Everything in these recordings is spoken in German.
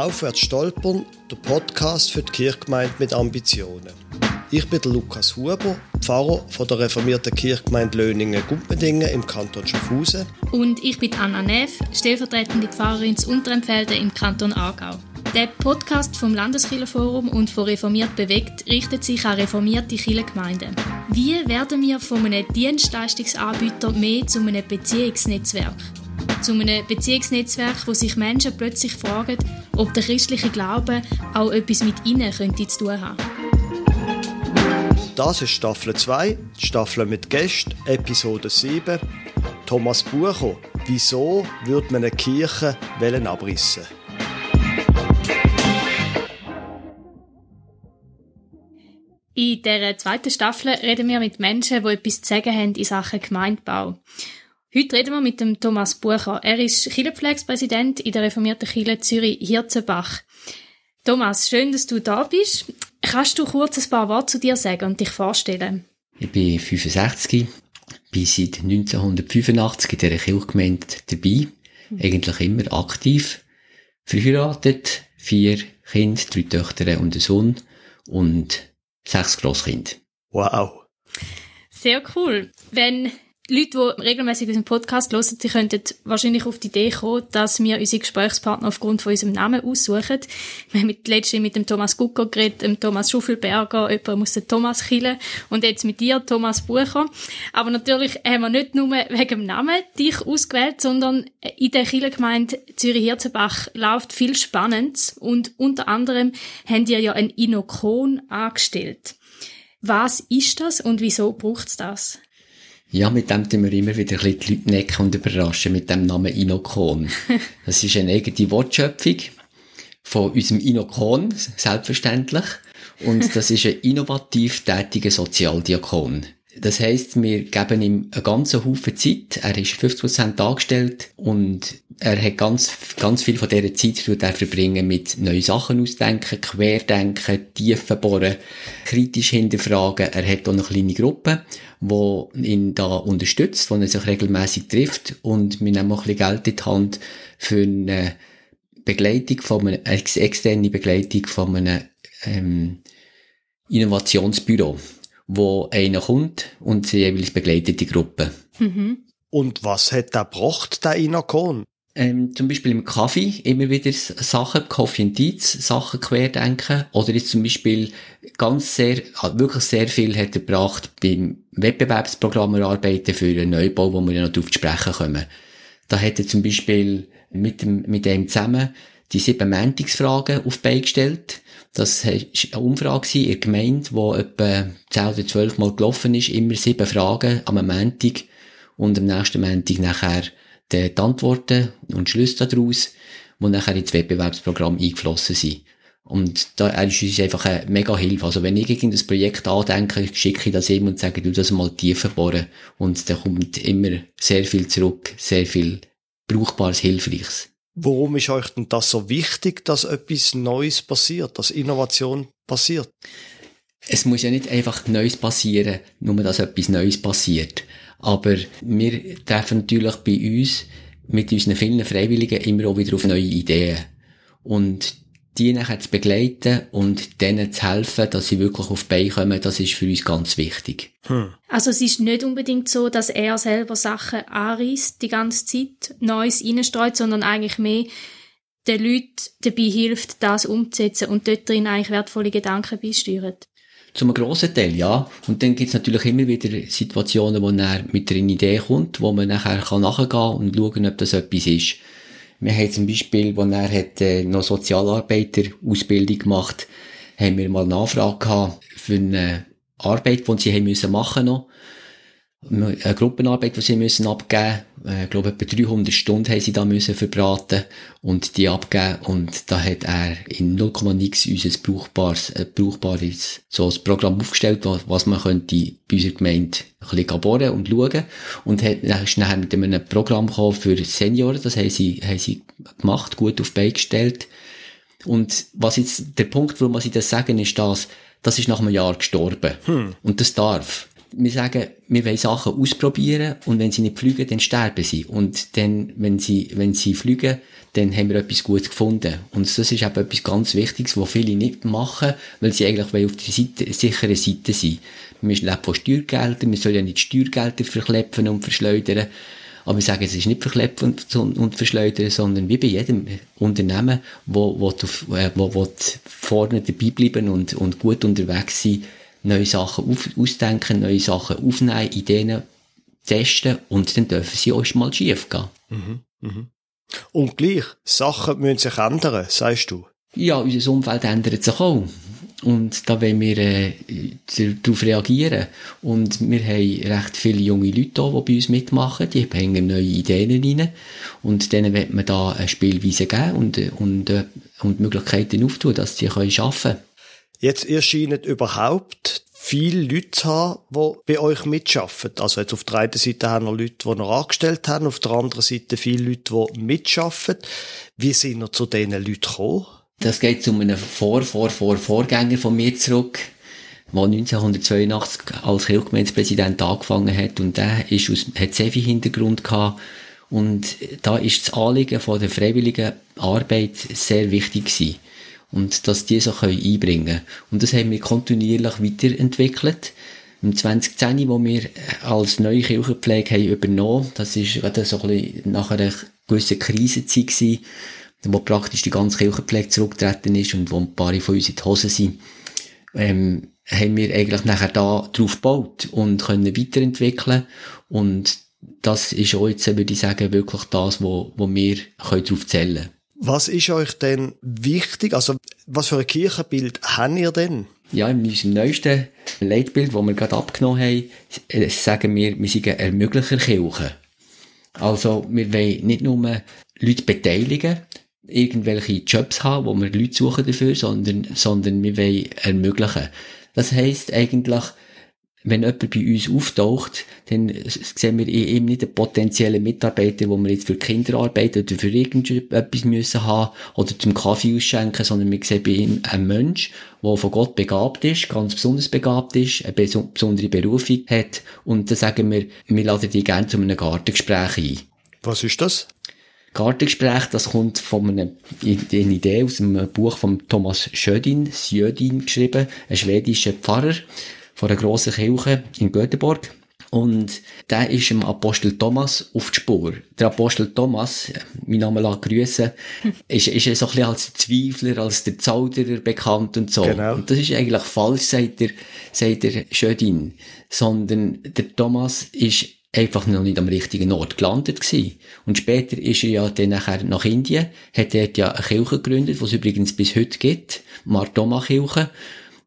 Aufwärts stolpern, der Podcast für die Kirchgemeinde mit Ambitionen. Ich bin Lukas Huber, Pfarrer von der reformierten Kirchgemeinde Löningen-Gumpendingen im Kanton Schaffhausen. Und ich bin Anna Neff, stellvertretende Pfarrerin zu Unterempfelde im Kanton Aargau. Der Podcast vom Landeskirchenforum und von Reformiert bewegt richtet sich an reformierte Kirchengemeinden. Wie werden wir von einem Dienstleistungsanbieter mehr zu einem Beziehungsnetzwerk? Zu einem Beziehungsnetzwerk, wo sich Menschen plötzlich fragen, ob der christliche Glaube auch etwas mit ihnen könnte zu tun haben. Das ist Staffel 2, Staffel mit Gästen, Episode 7. Thomas Bucher, wieso würde man eine Kirche abrissen In dieser zweiten Staffel reden wir mit Menschen, die etwas zu sagen haben in Sachen Gemeindebau. Heute reden wir mit dem Thomas Bucher. Er ist Kirchenpflegspräsident in der reformierten Kirche Zürich-Hirzenbach. Thomas, schön, dass du da bist. Kannst du kurz ein paar Worte zu dir sagen und dich vorstellen? Ich bin 65, bin seit 1985 in dieser Kirchgemeinde dabei, mhm. eigentlich immer aktiv, verheiratet, vier Kinder, drei Töchter und ein Sohn und sechs Grosskinder. Wow. Sehr cool. Wenn Leute, die regelmäßig unseren Podcast hören, die könnten wahrscheinlich auf die Idee kommen, dass wir unsere Gesprächspartner aufgrund von unserem Namen aussuchen. Wir haben mit, letztens mit dem Thomas Gucker geredet, dem Thomas Schuffelberger, jemand muss den Thomas killen und jetzt mit dir, Thomas Bucher. Aber natürlich haben wir nicht nur wegen dem Namen dich ausgewählt, sondern in der Kirchengemeinde Zürich-Hirzenbach läuft viel Spannendes und unter anderem haben die ja ein Inokon angestellt. Was ist das und wieso braucht es das? Ja, mit dem tun wir immer wieder ein bisschen die Leute necken und überraschen mit dem Namen Inokon. Das ist eine eigene Wortschöpfung von unserem Inokon, selbstverständlich. Und das ist ein innovativ tätiger Sozialdiakon. Das heisst, wir geben ihm einen ganzen Haufen Zeit. Er ist 50% angestellt und er hat ganz, ganz viel von dieser Zeit tut er verbringen mit neuen Sachen ausdenken, querdenken, tiefen bohren, kritisch hinterfragen. Er hat auch eine kleine Gruppe, die ihn da unterstützt, wo er sich regelmäßig trifft und wir nehmen auch ein bisschen Geld in die Hand für eine Begleitung von einer, externe Begleitung von einem, ähm, Innovationsbüro wo einer kommt und sie jeweils begleitet die Gruppe. Mhm. Und was hat der gebracht, der Inakon? Ähm, zum Beispiel im Kaffee immer wieder Sachen, Coffee and Deeds, Sachen querdenken. Oder jetzt zum Beispiel ganz sehr, wirklich sehr viel hat er gebracht beim Wettbewerbsprogramm erarbeiten für einen Neubau, wo wir ja noch drauf zu sprechen kommen. Da hat er zum Beispiel mit dem, mit dem zusammen die sieben Mäntigsfragen auf Bein gestellt das war eine Umfrage in der Gemeinde, die etwa 10 oder 12 Mal gelaufen ist, immer sieben Fragen am Montag und am nächsten Montag nachher die Antworten und Schlüsse daraus, die nachher ins Wettbewerbsprogramm eingeflossen sind. Und da ist uns einfach eine mega Hilfe. Also wenn ich irgendein Projekt andenke, schicke ich das ihm und sage, du das mal tiefer bohren. Und da kommt immer sehr viel zurück, sehr viel Brauchbares, Hilfreiches. Warum ist euch denn das so wichtig, dass etwas Neues passiert, dass Innovation passiert? Es muss ja nicht einfach Neues passieren, nur dass etwas Neues passiert. Aber wir treffen natürlich bei uns mit unseren vielen Freiwilligen immer auch wieder auf neue Ideen. Und die nachher zu begleiten und denen zu helfen, dass sie wirklich auf die Beine kommen, das ist für uns ganz wichtig. Hm. Also es ist nicht unbedingt so, dass er selber Sachen anreißt die ganze Zeit, Neues reinstreut, sondern eigentlich mehr den Leuten dabei hilft, das umzusetzen und dort drin eigentlich wertvolle Gedanken beisteuert. Zum grossen Teil, ja. Und dann gibt's natürlich immer wieder Situationen, wo er mit einer Idee kommt, wo man nachher nachgehen kann und schauen, ob das etwas ist. Wir haben zum Beispiel, als er hat, äh, noch Sozialarbeiter-Ausbildung gemacht, haben wir mal eine Anfrage gehabt für eine Arbeit, die sie haben müssen machen noch. Eine Gruppenarbeit, die sie müssen abgeben äh, Ich glaube, etwa 300 Stunden haben sie da müssen verbraten und die abgeben. Und da hat er in 0,nix unser brauchbares, äh, brauchbares, so ein Programm aufgestellt, was man könnte bei unserer Gemeinde ein bisschen bohren und schauen. Und hat, dann ist nachher mit einem Programm gekommen für Senioren. Das haben sie, haben sie gemacht, gut auf Bein gestellt. Und was jetzt, der Punkt, warum sie das sagen, ist das, das ist nach einem Jahr gestorben. Hm. Und das darf. Wir sagen, wir wollen Sachen ausprobieren und wenn sie nicht fliegen, dann sterben sie. Und dann, wenn sie, wenn sie fliegen, dann haben wir etwas Gutes gefunden. Und das ist eben etwas ganz Wichtiges, was viele nicht machen, weil sie eigentlich auf der Seite, sicheren Seite sind. Wir leben von Steuergeldern, wir sollen ja nicht Steuergelder verkleppen und verschleudern. Aber wir sagen, es ist nicht verkleppen und, und verschleudern, sondern wie bei jedem Unternehmen, wo, wo, äh, wo, wo vorne dabei bleiben und, und gut unterwegs sein, neue Sachen auf, ausdenken, neue Sachen aufnehmen, Ideen testen und dann dürfen sie auch mal schief gehen. Mhm, mhm. Und gleich, Sachen müssen sich ändern, sagst du? Ja, unser Umfeld ändert sich auch. Und da wollen wir äh, darauf reagieren. Und wir haben recht viele junge Leute hier, die bei uns mitmachen. Die bringen neue Ideen rein. Und denen wird man da eine Spielweise geben und, und, äh, und Möglichkeiten auftun, dass sie arbeiten können. Jetzt erscheinen überhaupt viele Leute zu haben, die bei euch mitschaffen. Also jetzt auf der einen Seite haben wir Leute, die noch angestellt haben, auf der anderen Seite viele Leute, die mitschaffen. Wie sind wir zu diesen Leuten gekommen? Das geht zu einem Vor-, Vor-, Vor-, Vorgänger von mir zurück, der 1982 als Kirchgemeindepräsident angefangen hat und der ist aus, hat sehr viel Hintergrund gehabt und da ist das Anliegen von der freiwilligen Arbeit sehr wichtig gewesen und dass die so können einbringen Und das haben wir kontinuierlich weiterentwickelt. Im 2010, wo wir als neue Kirchenpflege haben übernommen, das ist gerade so ein bisschen nach einer gewissen Krisenzeit gewesen, wo praktisch die ganze Kirchenpflege zurückgetreten ist und wo ein paar von uns in die Hose sind, ähm, haben wir eigentlich nachher da drauf gebaut und können weiterentwickeln und das ist auch jetzt, würde ich sagen, wirklich das, wo, wo wir können drauf zählen können. Was ist euch denn wichtig? Also, was für ein Kirchenbild habt ihr denn? Ja, in unserem neuesten Leitbild, das wir gerade abgenommen haben, äh, sagen wir, wir sind ein Ermöglicher Kirche. Also, wir wollen nicht nur Leute beteiligen, irgendwelche Jobs haben, wo wir Leute suchen dafür, sondern, sondern wir wollen ermöglichen. Das heisst eigentlich, wenn jemand bei uns auftaucht, dann sehen wir ihm nicht einen potenziellen Mitarbeiter, wo wir jetzt für Kinderarbeit oder für irgendetwas müssen haben oder zum Kaffee ausschenken, sondern wir sehen bei ihm einen Mensch, der von Gott begabt ist, ganz besonders begabt ist, eine besondere Berufung hat und dann sagen wir, wir laden dich gerne zu einem Gartengespräch ein. Was ist das? Gartengespräch, das kommt von einer, eine Idee aus einem Buch von Thomas Schödin, Sjödin geschrieben, ein schwedischer Pfarrer, von einer grossen Kirche in Göteborg. Und der ist dem Apostel Thomas auf die Spur. Der Apostel Thomas, mein Name lag grüßen, ist, ist so ein bisschen als Zweifler, als der Zauderer bekannt und so. Genau. Und das ist eigentlich falsch, sagt der, sagt der Schödin. Sondern der Thomas ist einfach noch nicht am richtigen Ort gelandet gewesen. Und später ist er ja dann nachher nach Indien, hat dort ja eine Kirche gegründet, die es übrigens bis heute gibt. Martoma Kirche,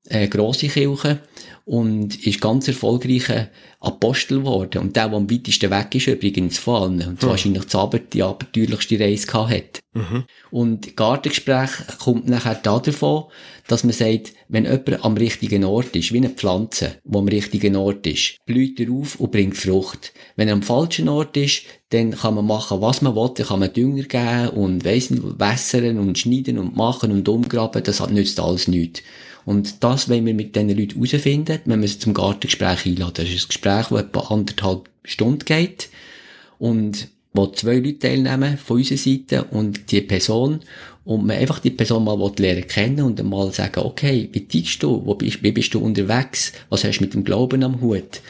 eine grosse Kirche und ist ganz erfolgreicher Apostel geworden. Und der, der am weitesten weg ist, übrigens von allen. Und hm. wahrscheinlich die, abenteuerlichste Reise gehabt hat. Mhm. Und Gartengespräch kommt nachher davon, dass man sagt, wenn jemand am richtigen Ort ist, wie eine Pflanze, die am richtigen Ort ist, blüht er auf und bringt Frucht. Wenn er am falschen Ort ist, dann kann man machen, was man will, dann kann man Dünger geben und weiss nicht, wässern und schneiden und machen und umgraben, das nützt alles nichts. Und das wollen wir mit diesen Leuten herausfinden, wenn wir sie zum Gartengespräch einladen. Das ist ein Gespräch, das etwa anderthalb Stunden geht und wo zwei Leute teilnehmen von unserer Seite und die Person. Und man einfach die Person mal lernen kennen und mal sagen, okay, wie tickst du, wo bist, wie bist du unterwegs, was hast du mit dem Glauben am Hut,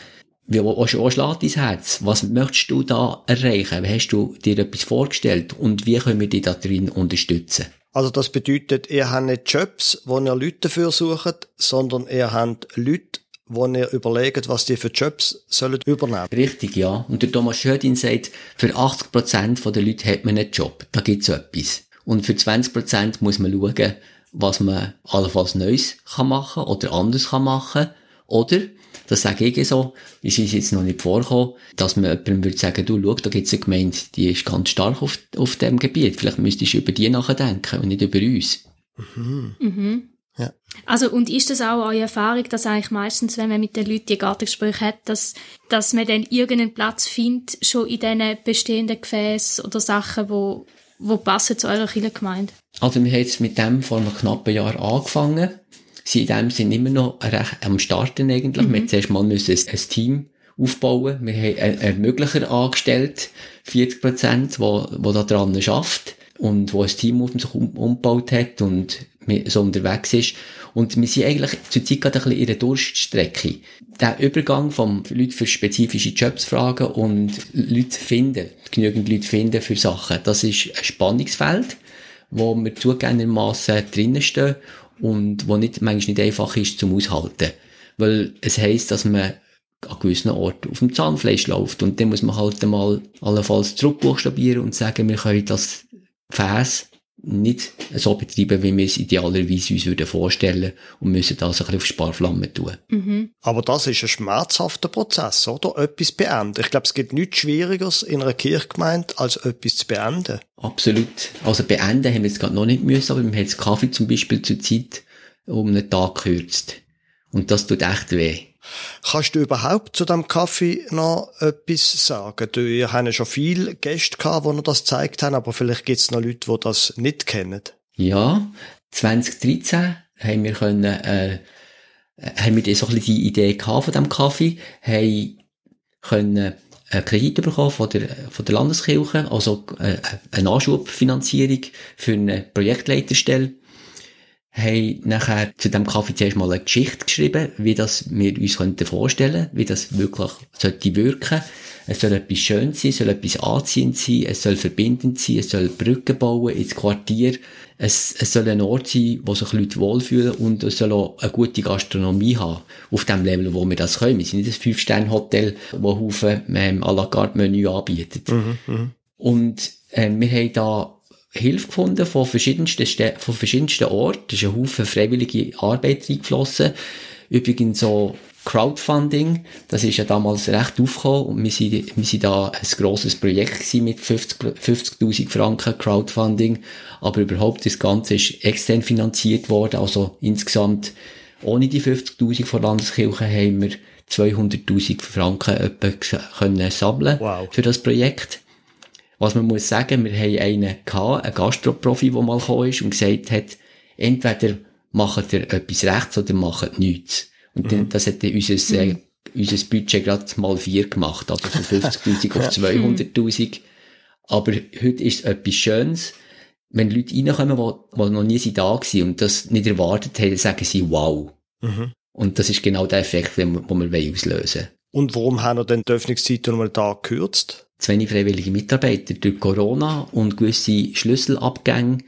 wie, wo, wo schlägt dein Herz, was möchtest du da erreichen, wie hast du dir etwas vorgestellt und wie können wir dich da drin unterstützen? Also das bedeutet, ihr habt nicht Jobs, wo ihr Leute dafür sucht, sondern ihr habt Leute, wo ihr überlegt, was die für Jobs sollen übernehmen. Richtig, ja. Und der Thomas Schödin sagt, für 80% der Leute hat man einen Job. Da gibt's etwas. Und für 20% muss man schauen, was man allenfalls Neues kann machen oder anders kann machen. Oder das sage ich so, ist uns jetzt noch nicht vorgekommen, dass man jemandem würde sagen, du, schau, da gibt es eine Gemeinde, die ist ganz stark auf, auf dem Gebiet. Vielleicht müsstest du über die nachdenken und nicht über uns. Mhm. Mhm. Ja. Also, und ist das auch eure Erfahrung, dass eigentlich meistens, wenn man mit den Leuten die Gartengespräche hat, dass, dass man dann irgendeinen Platz findet, schon in diesen bestehenden Gefäßen oder Sachen, wo, wo passen zu eurer Kirchengemeinde? Also, wir haben jetzt mit dem vor einem knappen Jahr angefangen sind in dem Sinne immer noch recht am Starten eigentlich. Mhm. Wir zuerst mal müssen ein, ein Team aufbauen. Wir haben einen Ermöglicher angestellt, 40 Prozent, wo, wo da dran schafft und wo ein Team um sich um, umgebaut hat und so unterwegs ist. Und wir sind eigentlich zurzeit gerade ein bisschen in der Durststrecke. Der Übergang vom Leute für spezifische Jobs fragen und Leute finden, genügend Leute finden für Sachen, das ist ein Spannungsfeld, wo wir zugegebenermassen drinnen stehen und wo nicht, manchmal nicht einfach ist zum Aushalten. Weil es heisst, dass man an gewissen Orten auf dem Zahnfleisch läuft. Und dann muss man halt einmal allenfalls zurückbuchstabieren und sagen, wir können das Gefäß nicht so betreiben, wie wir es idealerweise uns würden vorstellen und müssen das ein bisschen auf Sparflamme tun. Mhm. Aber das ist ein schmerzhafter Prozess, oder? Etwas beenden. Ich glaube, es gibt nichts Schwierigeres in einer Kirchgemeinde, als etwas zu beenden. Absolut. Also beenden haben wir jetzt gerade noch nicht müssen, aber wir haben jetzt Kaffee zum Beispiel zur Zeit um einen Tag gekürzt. Und das tut echt weh. Kannst du überhaupt zu dem Kaffee noch etwas sagen? Du, ihr habt schon viele Gäste gehabt, die das gezeigt haben, aber vielleicht gibt es noch Leute, die das nicht kennen. Ja, 2013 haben wir können, äh, haben wir so ein bisschen die Idee gehabt von dem Kaffee, haben können einen Kredit bekommen von der, von der Landeskirche, also äh, eine Anschubfinanzierung für eine Projektleiterstelle haben nachher zu dem Kaffee zuerst mal eine Geschichte geschrieben, wie das wir uns könnten vorstellen, wie das wirklich sollte wirken. Es soll etwas schön sein, es soll etwas anziehend sein, es soll verbindend sein, es soll Brücken bauen ins Quartier. Es, es soll ein Ort sein, wo sich Leute wohlfühlen und es soll auch eine gute Gastronomie haben, auf dem Level, wo wir das können. Wir sind nicht ein Fünf-Sterne-Hotel, das Haufen ähm, à la carte Menü anbietet. Mhm, mh. Und äh, wir haben da Hilfe gefunden von verschiedensten, Stä von verschiedensten Orten. Es ist ein Haufen freiwillige Arbeit eingeflossen. Übrigens so Crowdfunding, das ist ja damals recht aufgekommen und wir sind, wir sind da ein grosses Projekt gewesen mit 50.000 50 Franken Crowdfunding, aber überhaupt das Ganze ist extern finanziert worden, also insgesamt ohne die 50.000 von Landeskirche haben wir 200.000 Franken etwa können sammeln wow. für das Projekt. Was man muss sagen, wir haben einen gehabt, einen Gastroprofi, der mal gekommen ist und gesagt hat, entweder macht ihr etwas rechts oder macht nichts. Und dann, mhm. das hat dann unser, äh, unser Budget gerade mal vier gemacht, also von 50.000 auf 200.000. Aber heute ist es etwas Schönes. Wenn Leute reinkommen, die, noch nie da waren und das nicht erwartet haben, sagen sie wow. Mhm. Und das ist genau der Effekt, den wir, wir auslösen wollen. Und warum haben wir denn die Öffnungszeit um einen Tag gekürzt? Zu wenig freiwillige Mitarbeiter durch Corona und gewisse Schlüsselabgänge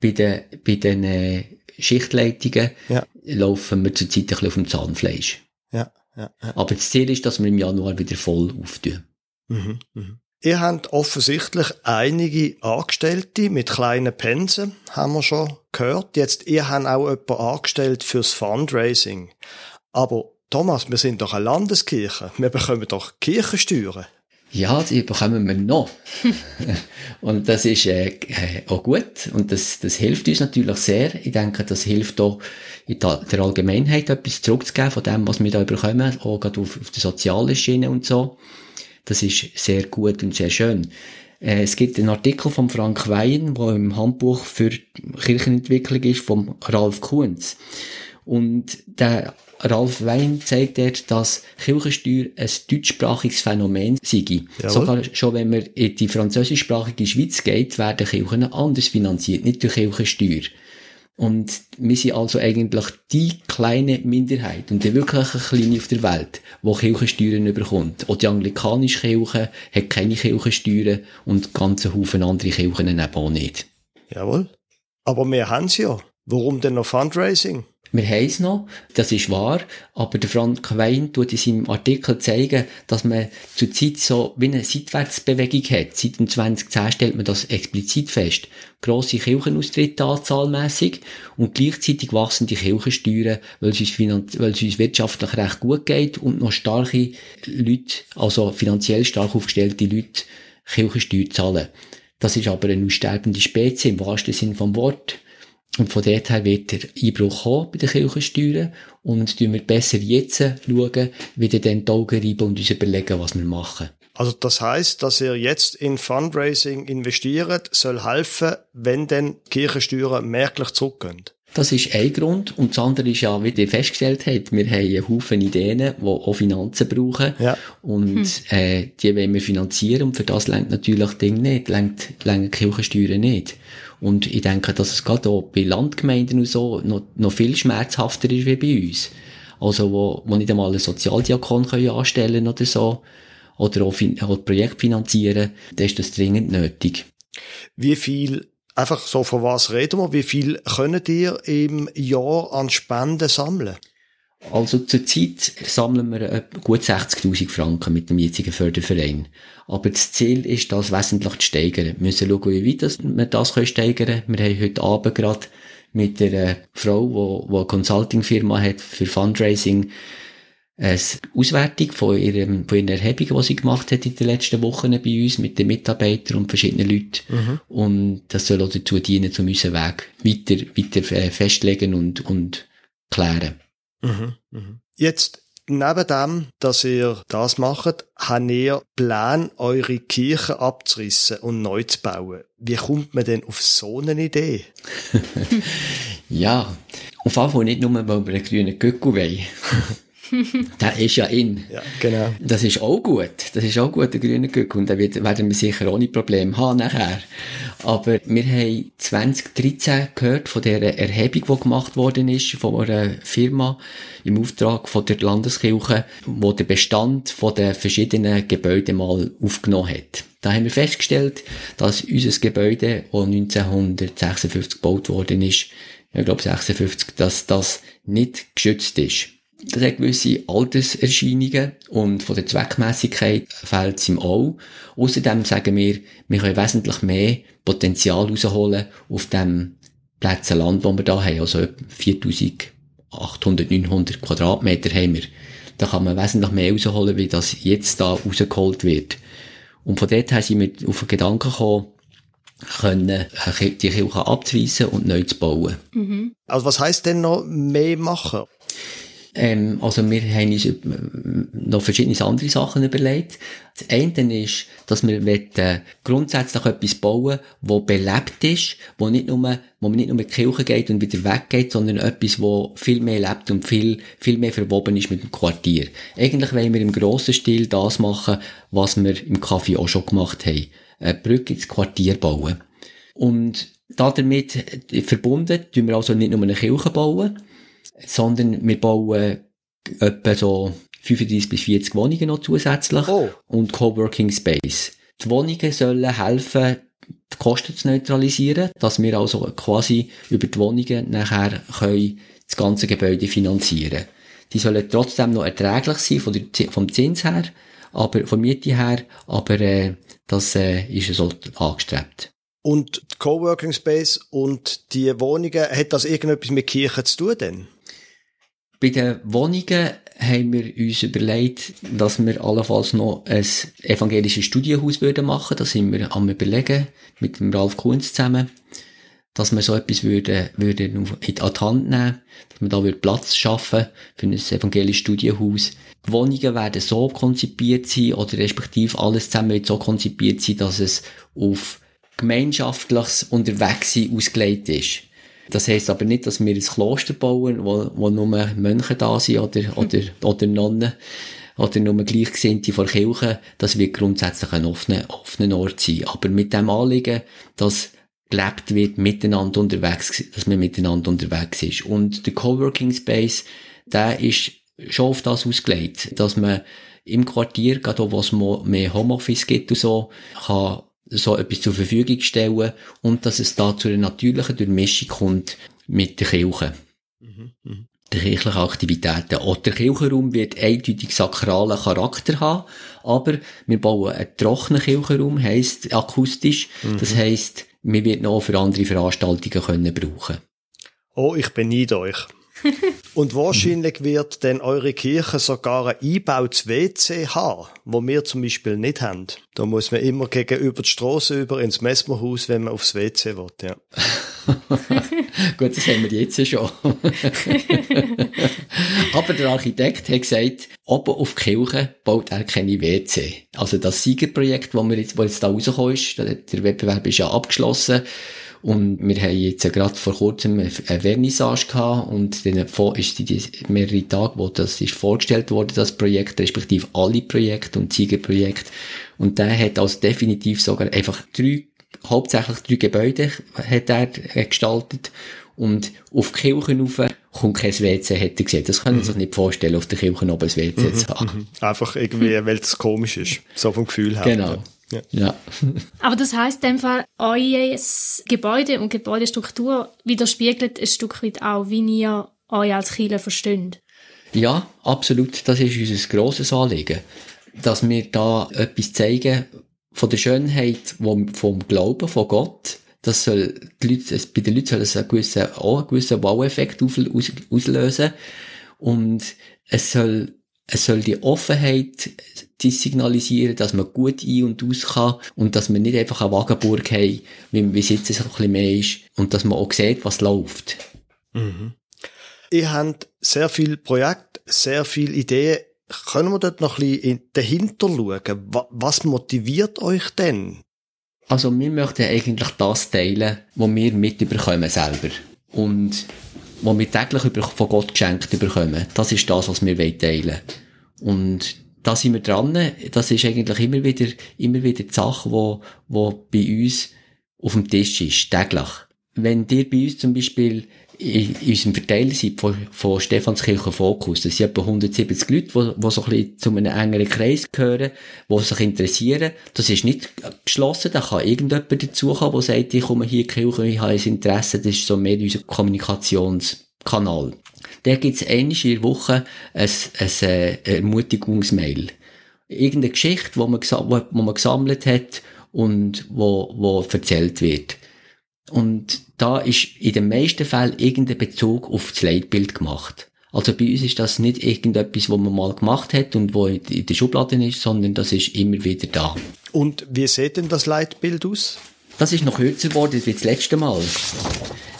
bei den, bei den äh, Schichtleitungen ja. laufen wir zurzeit ein bisschen auf dem Zahnfleisch. Ja, ja, ja. Aber das Ziel ist, dass wir im Januar wieder voll auftun. Mhm, mhm. Ihr habt offensichtlich einige Angestellte mit kleinen Pensen, haben wir schon gehört. Jetzt, ihr habt auch jemanden angestellt fürs Fundraising. Aber Thomas, wir sind doch eine Landeskirche. Wir bekommen doch Kirchensteuern. Ja, die bekommen wir noch. und das ist äh, äh, auch gut und das, das hilft uns natürlich sehr. Ich denke, das hilft auch in der Allgemeinheit etwas zurückzugeben von dem, was wir da bekommen, auch gerade auf, auf der sozialen Schiene und so. Das ist sehr gut und sehr schön. Äh, es gibt einen Artikel von Frank Weyen, der im Handbuch für Kirchenentwicklung ist, vom Ralf Kuhns. Und der Ralf Wein zeigt dort, dass Kirchensteuer ein deutschsprachiges Phänomen sei. Jawohl. Sogar schon wenn man in die französischsprachige Schweiz geht, werden Kirchen anders finanziert, nicht durch Kirchensteuer. Und wir sind also eigentlich die kleine Minderheit und die wirkliche kleine auf der Welt, die Kirchensteuern überkommt. Auch die anglikanische Kirche hat keine Kirchensteuern und ganze Haufen andere Kirchen eben auch nicht. Jawohl. Aber wir haben sie ja. Warum denn noch Fundraising? Wir haben es noch, das ist wahr, aber der Frank Wein tut in seinem Artikel zeigen, dass man zurzeit so wie eine Seitwärtsbewegung hat. Seit dem 2010 stellt man das explizit fest. Grosse Kirchenaustritte anzahlmässig und gleichzeitig wachsen die Kirchensteuern, weil es, uns weil es uns wirtschaftlich recht gut geht und noch starke Leute, also finanziell stark aufgestellte Leute, Kirchensteuer zahlen. Das ist aber eine aussterbende Spezie im wahrsten Sinn vom Wort. Und von dort her wird der Einbruch kommen bei den Kirchensteuern und tun wir besser jetzt schauen, wieder dann die Augen reiben und uns überlegen, was wir machen. Also das heißt, dass ihr jetzt in Fundraising investiert, soll helfen, wenn dann Kirchensteuern merklich zurückgehen? Das ist ein Grund. Und das andere ist ja, wie ihr festgestellt habt, wir haben einen Haufen Ideen, die auch Finanzen brauchen. Ja. Und hm. äh, die wollen wir finanzieren. Und für das lenkt natürlich Ding nicht, lenkt, lenkt Kirchensteuern nicht. Und ich denke, dass es gerade auch bei Landgemeinden und so noch, noch viel schmerzhafter ist wie bei uns. Also, wo, wo nicht einmal einen Sozialdiakon können anstellen oder so. Oder auch, auch Projekt finanzieren. dann ist das dringend nötig. Wie viel Einfach so, von was reden wir? Wie viel könnt ihr im Jahr an Spenden sammeln? Also zurzeit sammeln wir gut 60.000 Franken mit dem jetzigen Förderverein. Aber das Ziel ist, das wesentlich zu steigern. Wir müssen schauen, wie weit wir das steigern können. Wir haben heute Abend gerade mit einer Frau, die, die eine Consulting-Firma hat für Fundraising, eine Auswertung von, ihrem, von ihren Erhebungen, die sie gemacht hat in den letzten Wochen bei uns mit den Mitarbeitern und verschiedenen Leuten. Mhm. Und das soll auch dazu dienen, um unseren Weg weiter, weiter äh, festlegen und, und klären. Mhm. Mhm. Jetzt, neben dem, dass ihr das macht, habt ihr Plan, eure Kirche abzurissen und neu zu bauen. Wie kommt man denn auf so eine Idee? ja, auf jeden Fall nicht nur, weil wir einen grünen Göckel wollen. der ist ja in. Ja, genau. Das ist auch gut. Das ist auch gut, der grüne Glück. Und da werden wir sicher ohne Probleme haben nachher. Aber wir haben 2013 gehört von der Erhebung, die gemacht worden ist von einer Firma im Auftrag von der Landeskirche, wo der Bestand von den verschiedenen Gebäuden mal aufgenommen hat. Da haben wir festgestellt, dass unser Gebäude, das 1956 gebaut worden ist, ich glaube 56, dass das nicht geschützt ist. Das hat gewisse Alterserscheinungen und von der Zweckmäßigkeit fehlt es ihm auch. Außerdem sagen wir, wir können wesentlich mehr Potenzial rausholen auf dem Plätzen Land, wo wir da haben. Also 4800, 900 Quadratmeter haben wir. Da kann man wesentlich mehr rausholen, wie das jetzt da rausgeholt wird. Und von dort her sind wir auf den Gedanken gekommen, können die Kirche abzureissen und neu zu bauen. Mhm. Also was heisst denn noch mehr machen? Ähm, also wir haben uns noch verschiedene andere Sachen überlegt. Das eine ist, dass wir wollen, grundsätzlich etwas bauen, wo belebt ist, wo nicht nur, wo man nicht nur in die Kirche geht und wieder weggeht, sondern etwas, wo viel mehr lebt und viel, viel mehr verwoben ist mit dem Quartier. Eigentlich wollen wir im grossen Stil das machen, was wir im Kaffee auch schon gemacht haben. Eine Brücke ins Quartier bauen. Und damit verbunden, tun wir also nicht nur eine Kirche bauen, sondern wir bauen etwa so 35 bis 40 Wohnungen noch zusätzlich oh. und Coworking Space. Die Wohnungen sollen helfen, die Kosten zu neutralisieren, dass wir also quasi über die Wohnungen nachher können das ganze Gebäude finanzieren. Die sollen trotzdem noch erträglich sein von der, vom Zins her, aber von Miete her, aber äh, das äh, ist so angestrebt. Und die Coworking Space und die Wohnungen, hat das irgendetwas mit Kirche zu tun denn? Bei den Wohnungen haben wir uns überlegt, dass wir allenfalls noch ein evangelisches Studienhaus würden machen. Das sind wir am überlegen, mit dem Ralf Kunz zusammen. Dass wir so etwas würden, würden in die Hand nehmen, dass wir da Platz schaffen für ein evangelisches Studienhaus. Die Wohnungen werden so konzipiert sein, oder respektive alles zusammen wird so konzipiert sein, dass es auf gemeinschaftliches Unterwegssein ausgelegt ist. Das heisst aber nicht, dass wir ein Kloster bauen, wo, wo nur Mönche da sind oder, oder, oder Nonnen oder nur Gleichgesinnte vor Kirche. Das wird grundsätzlich ein offener, offener Ort sein. Aber mit dem Anliegen, dass gelebt wird, miteinander unterwegs, dass man miteinander unterwegs ist. Und der Coworking Space, der ist schon auf das ausgelegt, dass man im Quartier, gerade wo es mehr Homeoffice gibt und so, kann so etwas zur Verfügung stellen und dass es da zu einer natürlichen Durchmischung kommt mit der Kirche. Mhm, mh. Der kirchlichen Aktivitäten. Auch der Kirchenraum wird eindeutig sakralen Charakter haben, aber wir bauen einen trockenen Kirchenraum, heisst akustisch. Mhm. Das heisst, wir werden auch für andere Veranstaltungen können brauchen. Oh, ich beneide euch. Und wahrscheinlich wird denn eure Kirche sogar ein eingebautes WC haben, wo wir zum Beispiel nicht haben. Da muss man immer gegenüber die Straße über ins Messmerhaus, wenn man aufs WC will, ja. Gut, das haben wir jetzt schon. Aber der Architekt hat gesagt, oben auf die Kirche baut er keine WC. Also das Siegerprojekt, das jetzt, jetzt da rausgekommen ist, der Wettbewerb ist ja abgeschlossen, Und wir haben jetzt gerade vor kurzem eine Vernissage gehabt und dann ist die mehrere Tage, wo das ist vorgestellt worden, das Projekt, respektive alle Projekte und Ziegerprojekte. Und der hat also definitiv sogar einfach drei, hauptsächlich drei Gebäude hat er gestaltet und auf die Kirchen rauf kommt kein WC, hätte er gesagt. Das können Sie sich nicht vorstellen, auf der Kirche oben ein WC mhm, zu haben. Mhm. Einfach irgendwie, weil es komisch ist. So vom Gefühl her. Genau. Ja. ja. Aber das heisst in dem Fall, euer Gebäude und Gebäudestruktur widerspiegelt ein Stück weit auch, wie ihr euch als Kirche versteht. Ja, absolut. Das ist unser grosses Anliegen. Dass wir da etwas zeigen von der Schönheit vom Glauben, von Gott, das soll, die Leute, bei den Leuten soll es einen gewissen, auch einen gewissen Wow-Effekt aus, auslösen. Und es soll, es soll die Offenheit die signalisieren, dass man gut ein- und aus kann und dass man nicht einfach eine Wagenburg haben, wie, wie es jetzt ein bisschen mehr ist und dass man auch sieht, was läuft. Mhm. Ihr habt sehr viele Projekte, sehr viele Ideen. Können wir dort noch ein bisschen dahinter schauen? Was motiviert euch denn? Also wir möchten eigentlich das teilen, was wir mitbekommen selber. Und was wir täglich von Gott geschenkt bekommen. Das ist das, was wir teilen wollen. Und da sind wir dran. Das ist eigentlich immer wieder, immer wieder die Sache, die, die bei uns auf dem Tisch ist, täglich. Wenn ihr bei uns zum Beispiel in, unserem Verteiler seid von, von Stephanskirchen Fokus, das sind etwa 170 Leute, die, die so ein bisschen zu einem engeren Kreis gehören, die sich interessieren. Das ist nicht geschlossen, da kann irgendjemand dazukommen, der sagt, ich komme hier in die Kirche, ich habe ein Interesse, das ist so mehr unser Kommunikationskanal. Da gibt es einmal in der Woche ein, ein, äh, Ermutigungsmail. Irgendeine Geschichte, die man, wo man gesammelt hat und wo, wo erzählt wird. Und da ist in den meisten Fällen irgendein Bezug auf das Leitbild gemacht. Also bei uns ist das nicht irgendetwas, was man mal gemacht hat und wo in der Schublade ist, sondern das ist immer wieder da. Und wie sieht denn das Leitbild aus? Das ist noch kürzer geworden wie das letzte Mal.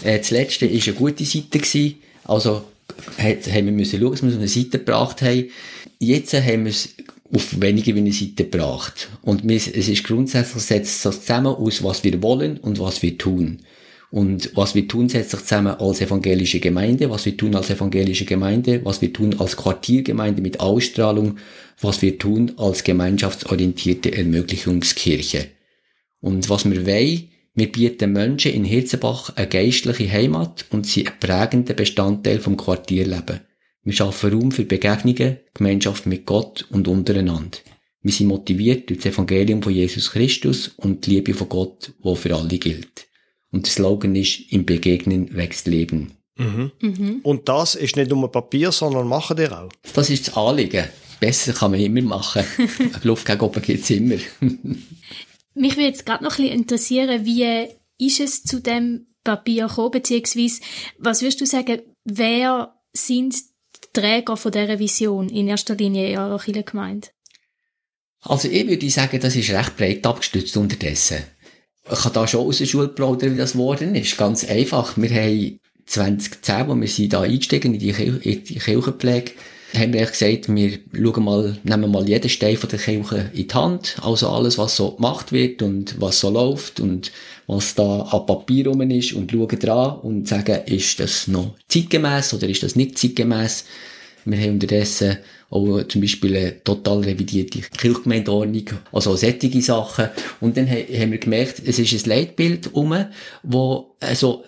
Äh, das letzte war eine gute Seite. Gewesen. Also haben wir müssen schauen, dass wir eine Seite gebracht haben. Jetzt haben wir es auf eine Seite gebracht. Und es ist grundsätzlich setzt das zusammen aus, was wir wollen und was wir tun. Und was wir tun, setzt sich zusammen als evangelische Gemeinde, was wir tun als evangelische Gemeinde, was wir tun als Quartiergemeinde mit Ausstrahlung, was wir tun als gemeinschaftsorientierte Ermöglichungskirche. Und was wir wollen, wir bieten Menschen in Hirzenbach eine geistliche Heimat und sie ein prägender Bestandteil vom Quartierleben. Wir schaffen Raum für Begegnungen, Gemeinschaft mit Gott und untereinander. Wir sind motiviert durch das Evangelium von Jesus Christus und die Liebe von Gott, wo für alle gilt. Und der Slogan ist, im Begegnen wächst Leben. Mhm. Mhm. Und das ist nicht nur Papier, sondern machen ihr auch? Das ist das Anliegen. Besser kann man immer machen. Luft gegen oben gibt's immer. Mich würde jetzt gerade noch ein bisschen interessieren, wie ist es zu dem Papier gekommen, beziehungsweise was würdest du sagen, wer sind Träger von dieser Vision in erster Linie in eurer Gemeinde? Also ich würde sagen, das ist recht breit abgestützt unterdessen. Ich kann da schon aus der Schule plaudern, wie das geworden ist. Ganz einfach. Wir haben 2010, wo wir sind da eingestiegen in die, Kil in die Kirchenpflege, haben wir gesagt, wir schauen mal, nehmen mal jeden Stein von der Kirche in die Hand, also alles, was so gemacht wird und was so läuft und was da an Papier rum ist und schauen dran und sagen, ist das noch zeitgemäß oder ist das nicht zeitgemäß? Wir haben unterdessen auch zum Beispiel eine total revidierte Kirchgemeindeordnung, also solche Sachen. Und dann haben wir gemerkt, es ist ein Leitbild um, wo also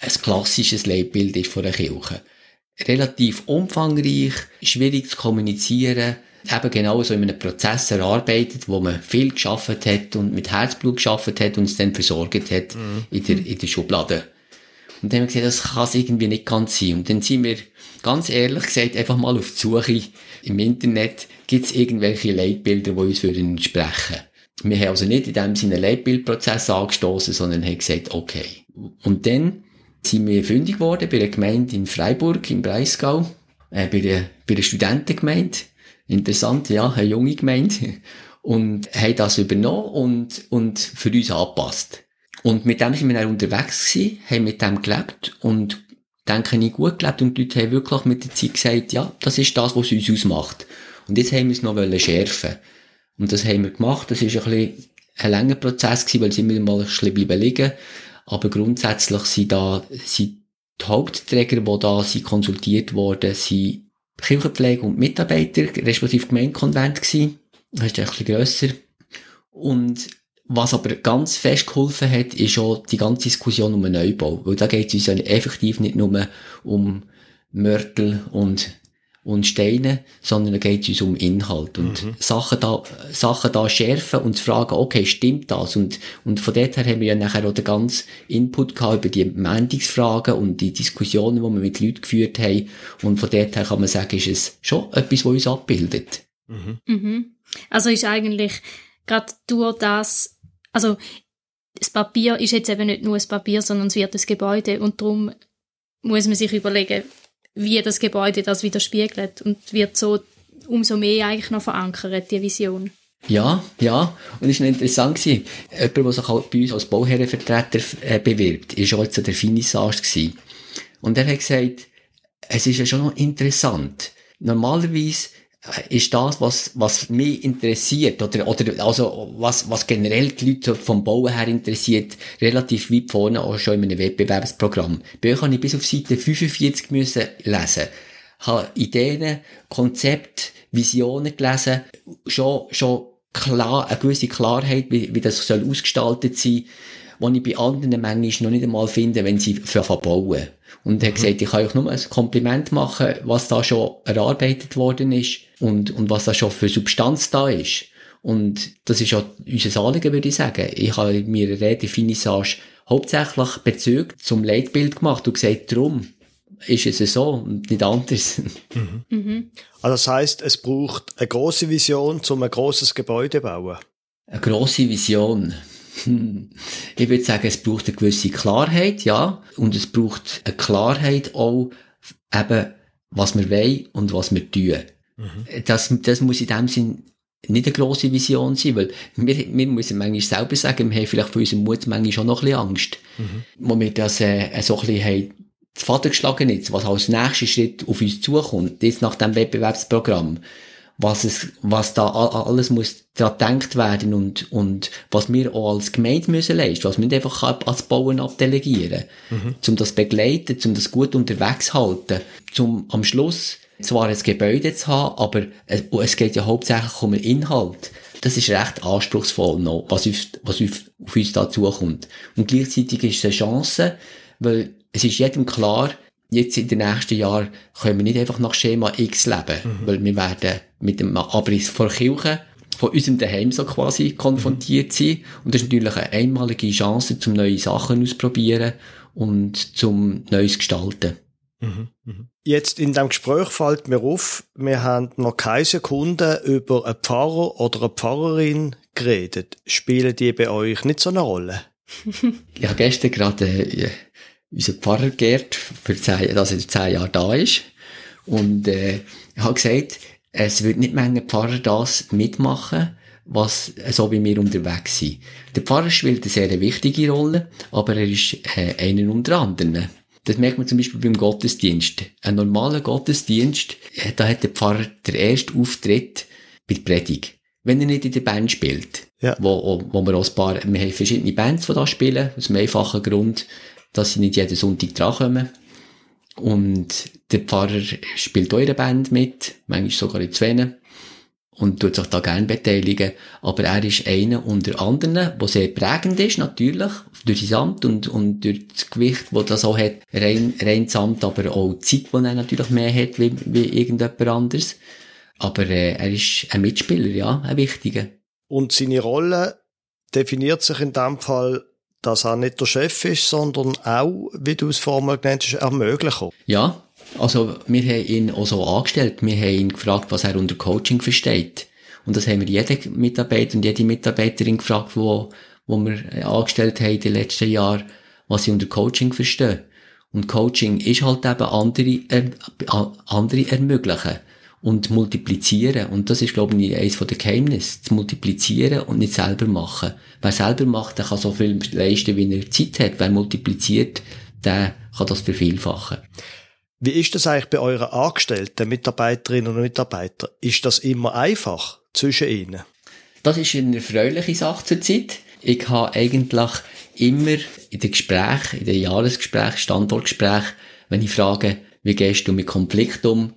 ein klassisches Leitbild ist von der Kirche relativ umfangreich, schwierig zu kommunizieren, eben genau so in einem Prozess erarbeitet, wo man viel geschafft hat und mit Herzblut geschafft hat und es dann versorgt hat mhm. in, der, in der Schublade. Und dann haben wir gesagt, das kann es irgendwie nicht ganz sein. Und dann sind wir ganz ehrlich gesagt einfach mal auf die Suche im Internet, gibt es irgendwelche Leitbilder, die uns würden entsprechen Wir haben also nicht in dem Sinne einen Leitbildprozess angestoßen, sondern haben gesagt, okay. Und dann sind wir fündig geworden bei einer Gemeinde in Freiburg, im Breisgau, äh, bei, der, bei der Studentengemeinde. Interessant, ja, eine junge Gemeinde. Und haben das übernommen und, und für uns angepasst. Und mit dem sind wir dann unterwegs gewesen, haben mit dem gelebt und denke ich gut gelebt und die Leute haben wirklich mit der Zeit gesagt, ja, das ist das, was uns ausmacht. Und jetzt haben wir es noch schärfen Und das haben wir gemacht. Das ist ein bisschen ein langer Prozess gewesen, weil sie immer mal ein bisschen bleiben liegen. Aber grundsätzlich sind da, sind die Hauptträger, die da sind konsultiert worden, sind Kirchenpflege und Mitarbeiter, respektive Gemeindekonvent gewesen. Das ist ein bisschen grösser. Und was aber ganz fest geholfen hat, ist auch die ganze Diskussion um den Neubau. Weil da geht es uns ja effektiv nicht nur um Mörtel und und Steine, sondern da geht es uns um Inhalt und mhm. Sachen da, Sachen da schärfen und zu fragen, okay, stimmt das? Und, und von dort her haben wir ja nachher auch den ganzen Input gehabt über die Mendungsfragen und die Diskussionen, die wir mit Leuten geführt haben. Und von dort her kann man sagen, ist es schon etwas, was uns abbildet. Mhm. Mhm. Also ist eigentlich gerade durch das, also das Papier ist jetzt eben nicht nur ein Papier, sondern es wird ein Gebäude und darum muss man sich überlegen, wie das Gebäude das widerspiegelt und wird so umso mehr eigentlich noch verankert, die Vision. Ja, ja. Und es war interessant. Jemand, der sich halt bei uns als Bauherrenvertreter äh, bewirbt, war auch zu der Finissage. Und er hat gesagt, es ist ja schon noch interessant. Normalerweise ist das, was, was mich interessiert, oder, oder, also, was, was generell die Leute vom Bauen her interessiert, relativ weit vorne auch schon in einem Wettbewerbsprogramm. Euch habe ich bis auf Seite 45 müssen lesen. Habe Ideen, Konzepte, Visionen gelesen, schon, schon klar, eine gewisse Klarheit, wie, wie das soll ausgestaltet sein, die ich bei anderen manchmal noch nicht einmal finde, wenn sie für bauen. Und er hat mhm. gesagt, ich kann euch nur ein Kompliment machen, was da schon erarbeitet worden ist und, und was da schon für Substanz da ist. Und das ist auch unser Anliegen, würde ich sagen. Ich habe mir eine Redefinissage hauptsächlich Bezug zum Leitbild gemacht und gesagt, darum ist es so und nicht anders. Mhm. Mhm. Also das heißt, es braucht eine große Vision, um ein großes Gebäude zu bauen. Eine große Vision. Hm. Ich würde sagen, es braucht eine gewisse Klarheit, ja. Und es braucht eine Klarheit auch, eben, was wir wollen und was wir tun. Mhm. Das, das muss in dem Sinn nicht eine grosse Vision sein, weil wir, wir müssen manchmal selber sagen, wir haben vielleicht von unserem Mut manchmal schon noch ein bisschen Angst. Mhm. Wo wir das äh, so ein bisschen haben, die Vater geschlagen jetzt, was als nächster Schritt auf uns zukommt, jetzt nach dem Wettbewerbsprogramm was es, was da alles muss daran gedacht werden und, und was wir auch als Gemeinde müssen leisten, was wir nicht einfach als Bauen abdelegieren, mhm. um das begleiten, um das gut unterwegs halten, um am Schluss zwar ein Gebäude zu haben, aber es, geht ja hauptsächlich um den Inhalt. Das ist recht anspruchsvoll noch, was, auf, was auf, auf uns da zukommt. Und gleichzeitig ist es eine Chance, weil es ist jedem klar, jetzt in den nächsten Jahren können wir nicht einfach nach Schema X leben, mhm. weil wir werden mit dem Abriss von Kirche von unserem Daheim so quasi konfrontiert mhm. sein. Und das ist natürlich eine einmalige Chance, zum neue Sachen auszuprobieren und zum Neues gestalten. Mhm. Mhm. Jetzt in dem Gespräch fällt mir auf, wir haben noch keine Sekunde über einen Pfarrer oder eine Pfarrerin geredet. Spielen die bei euch nicht so eine Rolle? ich habe gestern gerade äh, unser Pfarrer für zehn, dass er zehn Jahre da ist. Und äh, ich habe gesagt, es wird nicht Menge Pfarrer das mitmachen, was so wie wir unterwegs sind. Der Pfarrer spielt eine sehr wichtige Rolle, aber er ist äh, einer unter anderem. Das merkt man zum Beispiel beim Gottesdienst. Ein normaler Gottesdienst, äh, da hat der Pfarrer der erste Auftritt bei der Predigt. Wenn er nicht in der Band spielt. Ja. Wo, wo wir auch ein paar, wir haben verschiedene Bands, die da spielen, aus einem einfachen Grund dass sie nicht jeden Sonntag drankommen. Und der Pfarrer spielt eure Band mit, manchmal sogar in zwei, und tut sich da gerne beteiligen. Aber er ist einer unter anderen, der sehr prägend ist, natürlich, durch sein Amt und, und durch das Gewicht, das das auch hat, rein, rein das Amt, aber auch die Zeit, die er natürlich mehr hat, wie, wie irgendjemand anderes. Aber äh, er ist ein Mitspieler, ja, ein wichtiger. Und seine Rolle definiert sich in dem Fall dass er nicht der Chef ist, sondern auch, wie du es vorhin genannt hast, Ermöglicher. Ja, also wir haben ihn auch so angestellt. Wir haben ihn gefragt, was er unter Coaching versteht. Und das haben wir jeden Mitarbeiter und jede Mitarbeiterin gefragt, wo, wo wir angestellt haben in den letzten Jahren, was sie unter Coaching verstehen. Und Coaching ist halt eben andere, äh, andere ermöglichen und multiplizieren. Und das ist, glaube ich, eines der Geheimnisse. Zu multiplizieren und nicht selber machen. Wer selber macht, der kann so viel leisten, wie er Zeit hat. Wer multipliziert, der kann das vervielfachen. Wie ist das eigentlich bei euren Angestellten, Mitarbeiterinnen und Mitarbeitern? Ist das immer einfach zwischen ihnen? Das ist eine erfreuliche Sache zur Zeit. Ich habe eigentlich immer in den Gesprächen, in den Jahresgesprächen, Standortgesprächen, wenn ich frage, wie gehst du mit Konflikt um,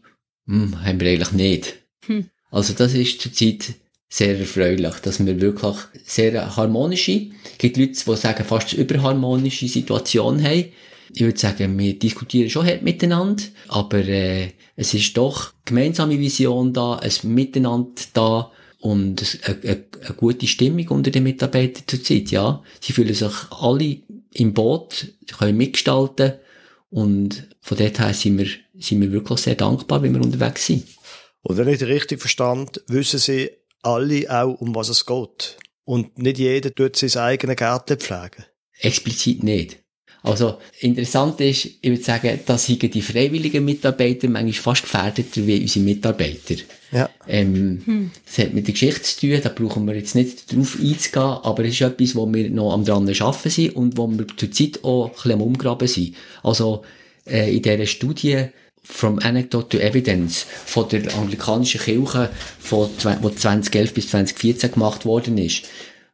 hm, haben wir eigentlich nicht. Hm. Also das ist zurzeit sehr erfreulich, dass wir wirklich sehr harmonische, es gibt Leute, die sagen, fast überharmonische Situationen haben. Ich würde sagen, wir diskutieren schon hart miteinander, aber äh, es ist doch gemeinsame Vision da, ein Miteinander da und eine, eine, eine gute Stimmung unter den Mitarbeitern zurzeit, ja. Sie fühlen sich alle im Boot, können mitgestalten und von dort her sind wir, sind wir wirklich sehr dankbar, wenn wir unterwegs sind. Und wenn ich richtig verstand, wissen Sie alle auch, um was es geht. Und nicht jeder tut sein eigenes Garten pflegen. Explizit nicht. Also, interessant ist, ich würde sagen, dass hier die freiwilligen Mitarbeiter manchmal fast gefährdeter wie unsere Mitarbeiter. Ja. Ähm, hm. Das hat mit der Geschichte zu tun, da brauchen wir jetzt nicht drauf einzugehen, aber es ist etwas, wo wir noch am dran arbeiten sind und wo wir zurzeit auch ein bisschen am Umgraben sind. Also, äh, in dieser Studie, From Anecdote to Evidence von der anglikanischen Kirche, von, wo 2011 bis 2014 gemacht worden ist.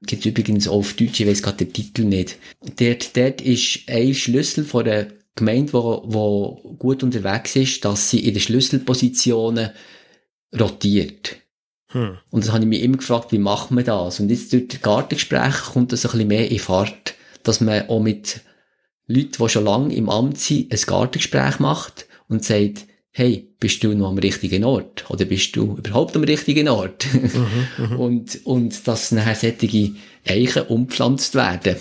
Gibt's übrigens auch auf Deutsch, ich weiss gerade den Titel nicht. Dort, dort ist ein Schlüssel von der Gemeinde, wo, wo gut unterwegs ist, dass sie in den Schlüsselpositionen rotiert. Hm. Und das habe ich mich immer gefragt, wie macht man das? Und jetzt durch das Gartengespräch kommt das ein bisschen mehr in Fahrt, dass man auch mit Leuten, die schon lange im Amt sind, ein Gartengespräch macht und sagt, hey, bist du noch am richtigen Ort? Oder bist du überhaupt am richtigen Ort? Mhm, mhm. und, und dass nachher solche Eichen umpflanzt werden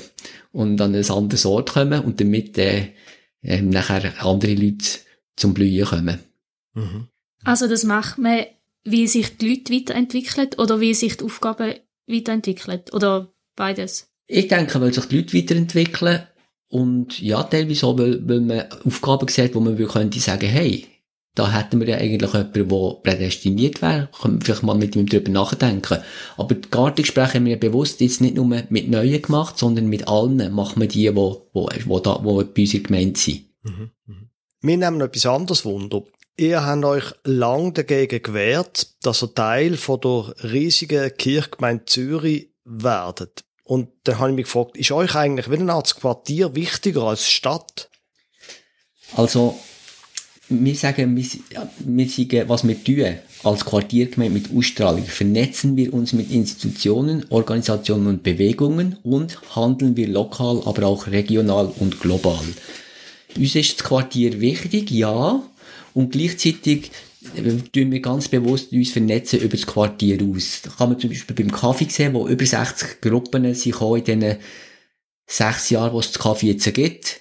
und an ein anderes Ort kommen und damit äh, äh, nachher andere Leute zum Blühen kommen. Mhm. Also das macht man, wie sich die Leute weiterentwickeln oder wie sich die Aufgaben weiterentwickeln? Oder beides? Ich denke, weil sich die Leute weiterentwickeln und ja, teilweise auch, weil, weil man Aufgaben sieht, wo man könnte sagen, hey, da hätten wir ja eigentlich jemanden, der prädestiniert wäre. Können wir vielleicht mal mit ihm drüber nachdenken. Aber die Gartengespräche haben wir bewusst jetzt nicht nur mit Neuen gemacht, sondern mit allen machen wir die, die, die, die, da, die bei uns gemeint sind. Mhm, mhm. Wir nehmen noch etwas anderes Wunder. Ihr habt euch lang dagegen gewehrt, dass ihr Teil von der riesigen Kirchgemeinde Zürich werdet. Und dann habe ich mich gefragt, ist euch eigentlich wie eine Art Quartier wichtiger als Stadt? Also, wir sagen, wir, wir sagen, was wir tun als Quartiergemeinde mit Ausstrahlung. Vernetzen wir uns mit Institutionen, Organisationen und Bewegungen und handeln wir lokal, aber auch regional und global. Uns ist das Quartier wichtig, ja, und gleichzeitig tun wir ganz bewusst uns vernetzen über das Quartier aus. Da kann man zum Beispiel beim Kaffee sehen, wo über 60 Gruppen sich in diesen sechs Jahren, wo es das Kaffee jetzt gibt,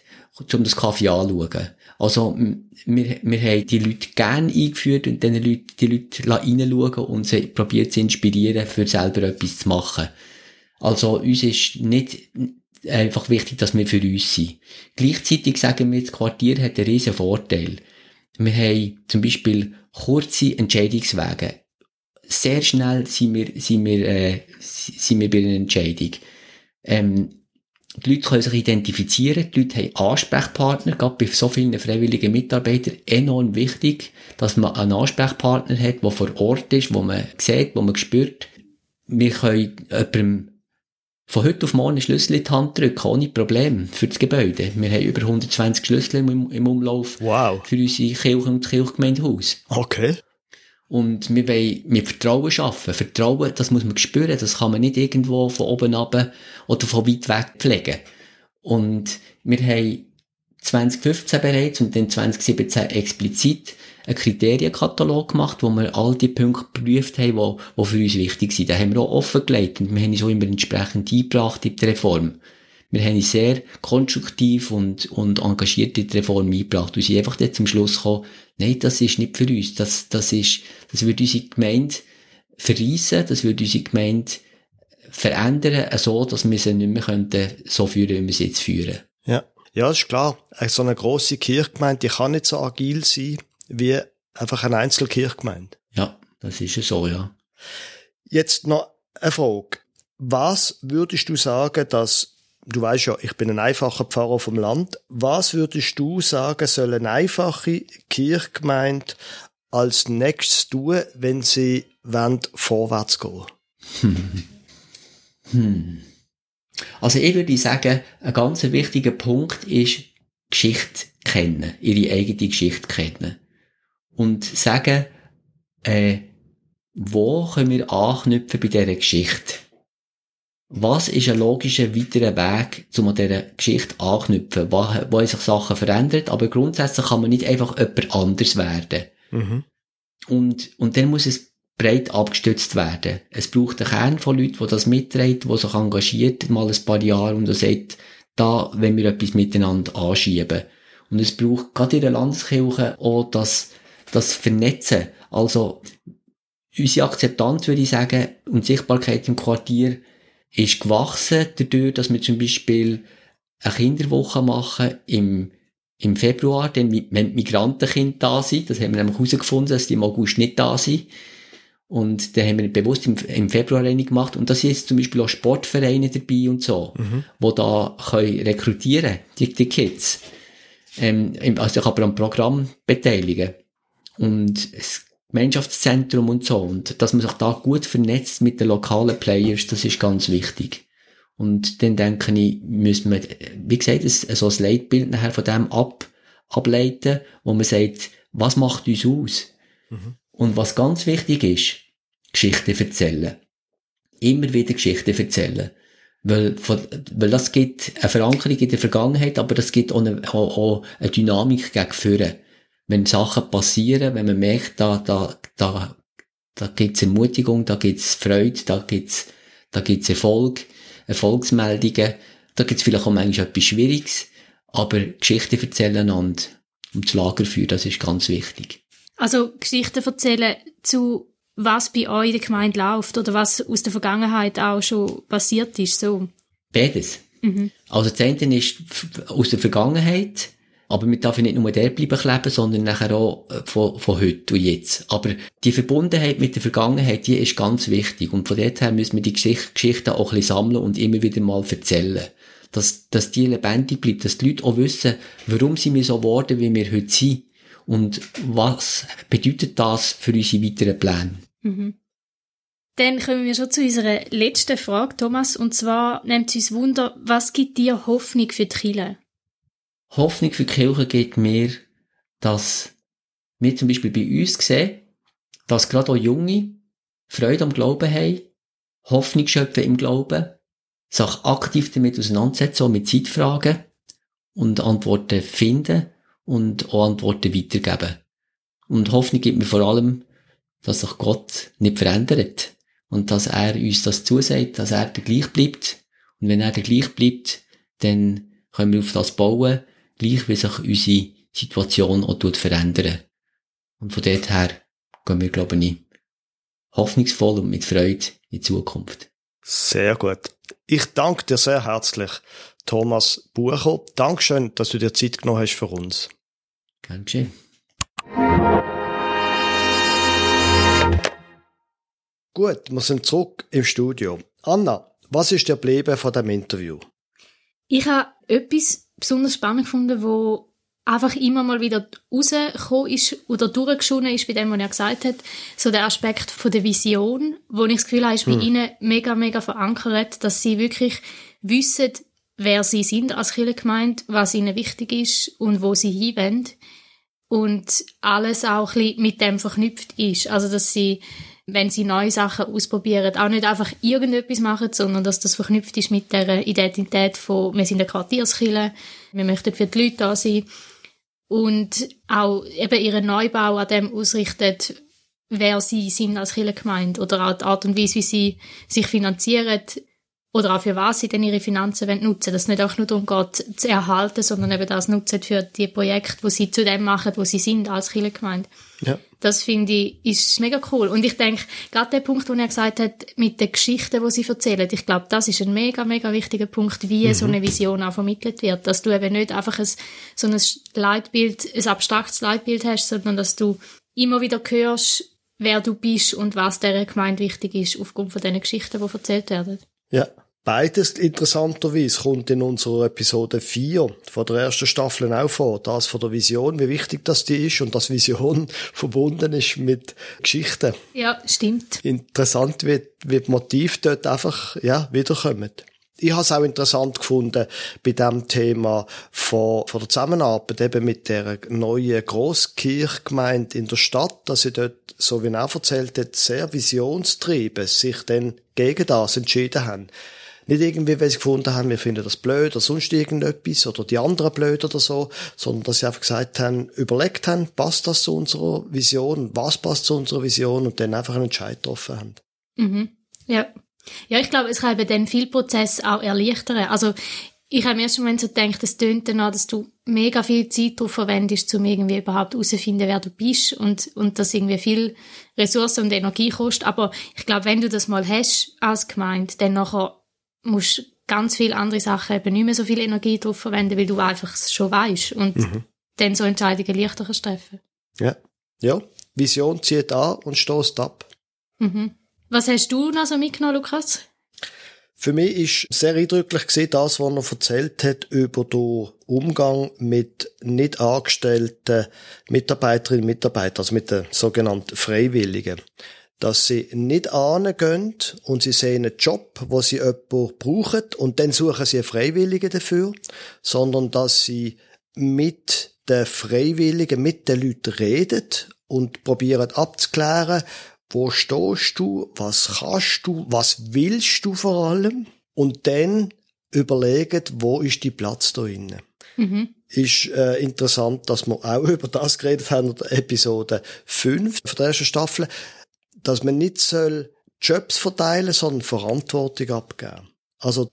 um das Kaffee anzuschauen. Also, wir, wir haben die Leute gerne eingeführt und dann Leute, die Leute reinschauen und sie probiert zu inspirieren, für selber etwas zu machen. Also, uns ist nicht einfach wichtig, dass wir für uns sind. Gleichzeitig sagen wir, das Quartier hat einen riesen Vorteil. Wir haben zum Beispiel kurze Entscheidungswege. Sehr schnell sind wir, sind wir, äh, sind wir bei einer Entscheidung. Ähm, die Leute können sich identifizieren, die Leute haben Ansprechpartner, gerade bei so vielen freiwilligen Mitarbeitern enorm wichtig, dass man einen Ansprechpartner hat, der vor Ort ist, wo man sieht, wo man spürt. Wir können jemandem von heute auf morgen Schlüssel in die Hand drücken, ohne Problem, für das Gebäude. Wir haben über 120 Schlüssel im, im Umlauf. Wow. Für unsere Kirche und Kirchgemeindehaus. Okay. Und wir wollen mit Vertrauen schaffen. Vertrauen, das muss man spüren. Das kann man nicht irgendwo von oben ab oder von weit weg pflegen. Und wir haben 2015 bereits und dann 2017 explizit einen Kriterienkatalog gemacht, wo wir all die Punkte geprüft haben, die, für uns wichtig sind. Da haben wir auch offengelegt und wir haben uns auch immer entsprechend eingebracht in die Reform. Wir haben uns sehr konstruktiv und, und engagiert in die Reform eingebracht und sind einfach dort zum Schluss gekommen, nein, das ist nicht für uns. Das, das ist, das würde unsere Gemeinde verreissen, das würde unsere Gemeinde verändern, so, dass wir sie nicht mehr könnten, so führen, wie wir sie jetzt führen. Ja. Ja, ist klar. So eine grosse Kirchgemeinde, die kann nicht so agil sein, wie einfach eine Einzelkirchgemeinde. Ja, das ist ja so, ja. Jetzt noch eine Frage. Was würdest du sagen, dass du weißt ja, ich bin ein einfacher Pfarrer vom Land. Was würdest du sagen, soll eine einfache Kirchgemeinde als nächstes tun, wenn sie wollen, vorwärts gehen? Hm. Hm. Also ich würde sagen, ein ganz wichtiger Punkt ist Geschichte kennen, ihre eigene Geschichte kennen. Und sagen, äh, wo können wir anknüpfen bei dieser Geschichte? Was ist ein logischer weiterer Weg, um an dieser Geschichte anknüpfen? Wo, wo sich Sachen verändert? Aber grundsätzlich kann man nicht einfach jemand anders werden. Mhm. Und, und dann muss es breit abgestützt werden. Es braucht einen Kern von Leuten, die das mittragen, die sich engagiert, mal ein paar Jahre und sagt, da, wenn wir etwas miteinander anschieben. Und es braucht gerade in der Landeskirche auch das, das Vernetzen. Also, unsere Akzeptanz, würde ich sagen, und Sichtbarkeit im Quartier ist gewachsen dadurch, dass wir zum Beispiel eine Kinderwoche machen im, im Februar, denn wenn Migrantenkinder da sind, das haben wir nämlich herausgefunden, dass die im August nicht da sind. Und da haben wir bewusst im, im Februar eine gemacht. Und da sind jetzt zum Beispiel auch Sportvereine dabei und so, mhm. wo da können rekrutieren, die, die Kids. Ähm, also ich kann aber am Programm beteiligen. Und das Gemeinschaftszentrum und so. Und dass man sich da gut vernetzt mit den lokalen Players, das ist ganz wichtig. Und dann denke ich, müssen wir, wie gesagt, so ein Leitbild nachher von dem ab, ableiten, wo man sagt, was macht uns aus? Mhm. Und was ganz wichtig ist, Geschichten erzählen. Immer wieder Geschichten erzählen. Weil, weil das gibt eine Verankerung in der Vergangenheit, aber das gibt auch eine, auch, auch eine Dynamik gegen Führen wenn Sachen passieren, wenn man merkt, da, da, da, da gibt's Ermutigung, da gibt's Freude, da gibt's, da gibt's Erfolg, Erfolgsmeldungen, da gibt's vielleicht auch manchmal etwas Schwieriges, aber Geschichten erzählen und um das Lager führen, das ist ganz wichtig. Also Geschichten erzählen zu was bei euch in der Gemeinde läuft oder was aus der Vergangenheit auch schon passiert ist, so? Beides. Mhm. Also das eine ist aus der Vergangenheit, aber wir dürfen nicht nur der bleiben kleben, sondern nachher auch äh, von, von heute und jetzt. Aber die Verbundenheit mit der Vergangenheit, die ist ganz wichtig. Und von dort her müssen wir die Geschichten auch ein bisschen sammeln und immer wieder mal erzählen. Dass, dass die lebendig bleibt, dass die Leute auch wissen, warum sind wir so geworden, wie wir heute sind. Und was bedeutet das für unsere weiteren Pläne? Mhm. Dann kommen wir schon zu unserer letzten Frage, Thomas. Und zwar nimmt es uns Wunder, was gibt dir Hoffnung für die Kirche? Hoffnung für die Kirche gibt mir, dass wir zum Beispiel bei uns sehen, dass gerade auch Junge Freude am Glauben haben, Hoffnung schöpfen im Glauben, sich aktiv damit auseinandersetzen, auch mit Zeitfragen und Antworten finden und auch Antworten weitergeben. Und Hoffnung gibt mir vor allem, dass sich Gott nicht verändert und dass er uns das zusagt, dass er der gleich bleibt. Und wenn er der gleich bleibt, dann können wir auf das bauen gleich wie sich unsere Situation auch verändern. Und von dort her gehen wir, glaube ich, hoffnungsvoll und mit Freude in die Zukunft. Sehr gut. Ich danke dir sehr herzlich, Thomas Bucher. Dankeschön, dass du dir Zeit genommen hast für uns. Gern geschehen. Gut, wir sind zurück im Studio. Anna, was ist dir geblieben von dem Interview? Ich habe etwas besonders spannend gefunden, wo einfach immer mal wieder rausgekommen ist oder durchgeschonen ist bei dem, was er gesagt hat. So der Aspekt von der Vision, wo ich das Gefühl habe, ist bei hm. ihnen mega, mega verankert, dass sie wirklich wissen, wer sie sind als Kirchengemeinde, was ihnen wichtig ist und wo sie hinwollen. Und alles auch ein bisschen mit dem verknüpft ist. Also, dass sie wenn sie neue Sachen ausprobieren, auch nicht einfach irgendetwas machen, sondern dass das verknüpft ist mit der Identität von, wir sind eine Quartierskille, wir möchten für die Leute da sein und auch eben ihren Neubau an dem ausrichtet, wer sie sind als Kirchengemeinde oder auch die Art und Weise, wie sie sich finanzieren, oder auch für was sie denn ihre Finanzen nutzen wollen. Dass es nicht auch nur darum geht, zu erhalten, sondern eben das nutzen für die Projekte, wo sie zu dem machen, wo sie sind als Kirchengemeinde. Ja. Das finde ich, ist mega cool. Und ich denke, gerade der Punkt, den er gesagt hat, mit den Geschichten, die sie erzählen, ich glaube, das ist ein mega, mega wichtiger Punkt, wie mhm. so eine Vision auch vermittelt wird. Dass du eben nicht einfach ein, so ein Leitbild, ein abstraktes Leitbild hast, sondern dass du immer wieder hörst, wer du bist und was dieser Gemeinde wichtig ist, aufgrund von diesen Geschichten, die erzählt werden. Ja. Beides interessanterweise kommt in unserer Episode 4 von der ersten Staffel auch vor. Das von der Vision, wie wichtig das die ist und dass Vision verbunden ist mit Geschichten. Ja, stimmt. Interessant, wie, wie die Motive dort einfach, ja, wiederkommen. ich habe es auch interessant gefunden bei dem Thema von, von der Zusammenarbeit eben mit der neuen Grosskirchgemeinde in der Stadt, dass sie dort, so wie er auch erzählt hat, sehr visionstrieben sich dann gegen das entschieden haben. Nicht irgendwie, weil sie gefunden haben, wir finden das blöd oder sonst irgendetwas oder die anderen blöd oder so, sondern dass sie einfach gesagt haben, überlegt haben, passt das zu unserer Vision, was passt zu unserer Vision und dann einfach einen Entscheid getroffen haben. Mhm. Ja. Ja, ich glaube, es kann eben dann viel Prozess auch erleichtern. Also, ich habe mir erst Moment so gedacht, es tönt danach, dass du mega viel Zeit darauf verwendest, um irgendwie überhaupt herauszufinden, wer du bist und, und das irgendwie viel Ressourcen und Energie kostet. Aber ich glaube, wenn du das mal hast als Gemeinde, dann nachher musst ganz viele andere Sachen eben nicht mehr so viel Energie darauf verwenden, weil du einfach schon weißt und mhm. dann so Entscheidungen leichter kannst treffen. Ja. Ja. Vision zieht an und stoßt ab. Mhm. Was hast du noch so mitgenommen, Lukas? Für mich ist sehr eindrücklich gesehen, das, was er erzählt hat über den Umgang mit nicht angestellten Mitarbeiterinnen und Mitarbeitern, also mit den sogenannten Freiwilligen. Dass sie nicht angehen und sie sehen einen Job, wo sie jemanden brauchen und dann suchen sie einen Freiwilligen dafür, sondern dass sie mit den Freiwilligen, mit den Leuten reden und probieren abzuklären, wo stehst du? Was kannst du? Was willst du vor allem? Und dann überlegen, wo ist die Platz da innen? Mhm. Ist äh, interessant, dass wir auch über das geredet haben in der Episode 5 von der ersten Staffel, dass man nicht soll Jobs verteilen, sondern Verantwortung abgeben. Also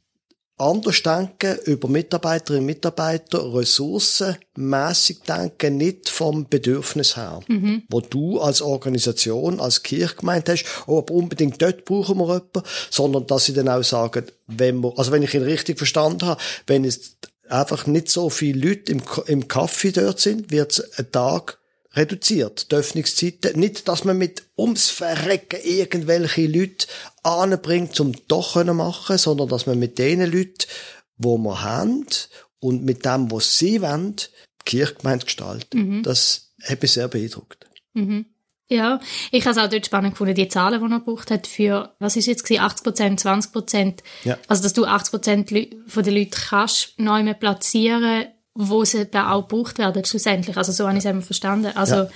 anders denken über Mitarbeiterinnen und Mitarbeiter, ressourcenmäßig denken, nicht vom Bedürfnis her. Mhm. Wo du als Organisation, als Kirchgemeinde hast, oh, aber unbedingt dort brauchen wir jemanden, sondern dass sie dann auch sagen, wenn wir, also wenn ich ihn richtig verstanden habe, wenn es einfach nicht so viele Leute im, im Kaffee dort sind, wird es ein Tag reduziert, die Öffnungszeiten. Nicht, dass man mit ums Verrecken irgendwelche Leute anbringt, zum doch können machen, sondern dass man mit den Leuten, wo wir haben und mit dem, was sie wollen, die Kirchgemeinde gestaltet. Mhm. Das hat mich sehr beeindruckt. Mhm. Ja, ich habe es auch dort spannend gefunden, die Zahlen, die er gebraucht hat für, was ist jetzt gewesen, 80 Prozent, 20 Prozent. Ja. Also, dass du 80 Prozent von den Leuten kannst neu platzieren, wo sie dann auch gebraucht werden, schlussendlich. Also, so habe ich es eben verstanden. Also, ja.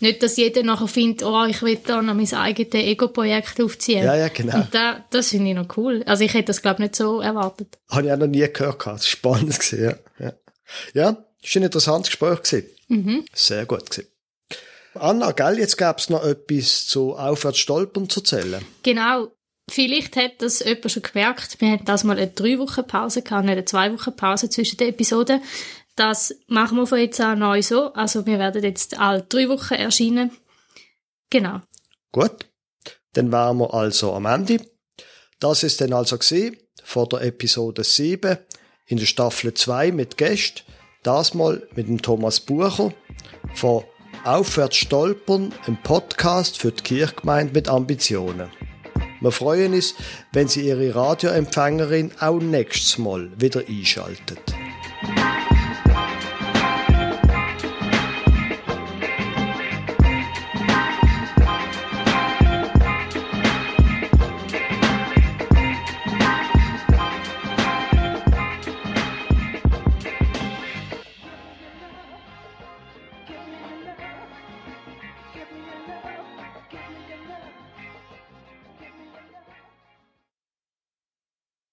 nicht, dass jeder nachher findet, oh, ich will da noch mein eigenes Ego-Projekt aufziehen. Ja, ja, genau. Und da, das finde ich noch cool. Also, ich hätte das, glaube ich, nicht so erwartet. Habe ich auch noch nie gehört. Das ist spannend gewesen, ja. Ja, ja ist ein interessantes Gespräch gewesen. Mhm. Sehr gut gewesen. Anna, gell, jetzt gäbe es noch etwas zu Aufwärtsstolpern zu erzählen. Genau. Vielleicht hat das jemand schon gemerkt. Wir hatten das mal eine drei Wochen Pause gehabt, nicht eine zwei Wochen Pause zwischen den Episoden. Das machen wir von jetzt an neu so. Also wir werden jetzt alle drei Wochen erscheinen. Genau. Gut. Dann wären wir also am Ende. Das ist dann also gesehen vor der Episode 7 in der Staffel 2 mit Gästen. Das mal mit dem Thomas Bucher von Aufwärts stolpern, ein Podcast für die Kirchgemeinde mit Ambitionen. Wir freuen uns, wenn Sie Ihre Radioempfängerin auch nächstes Mal wieder einschaltet.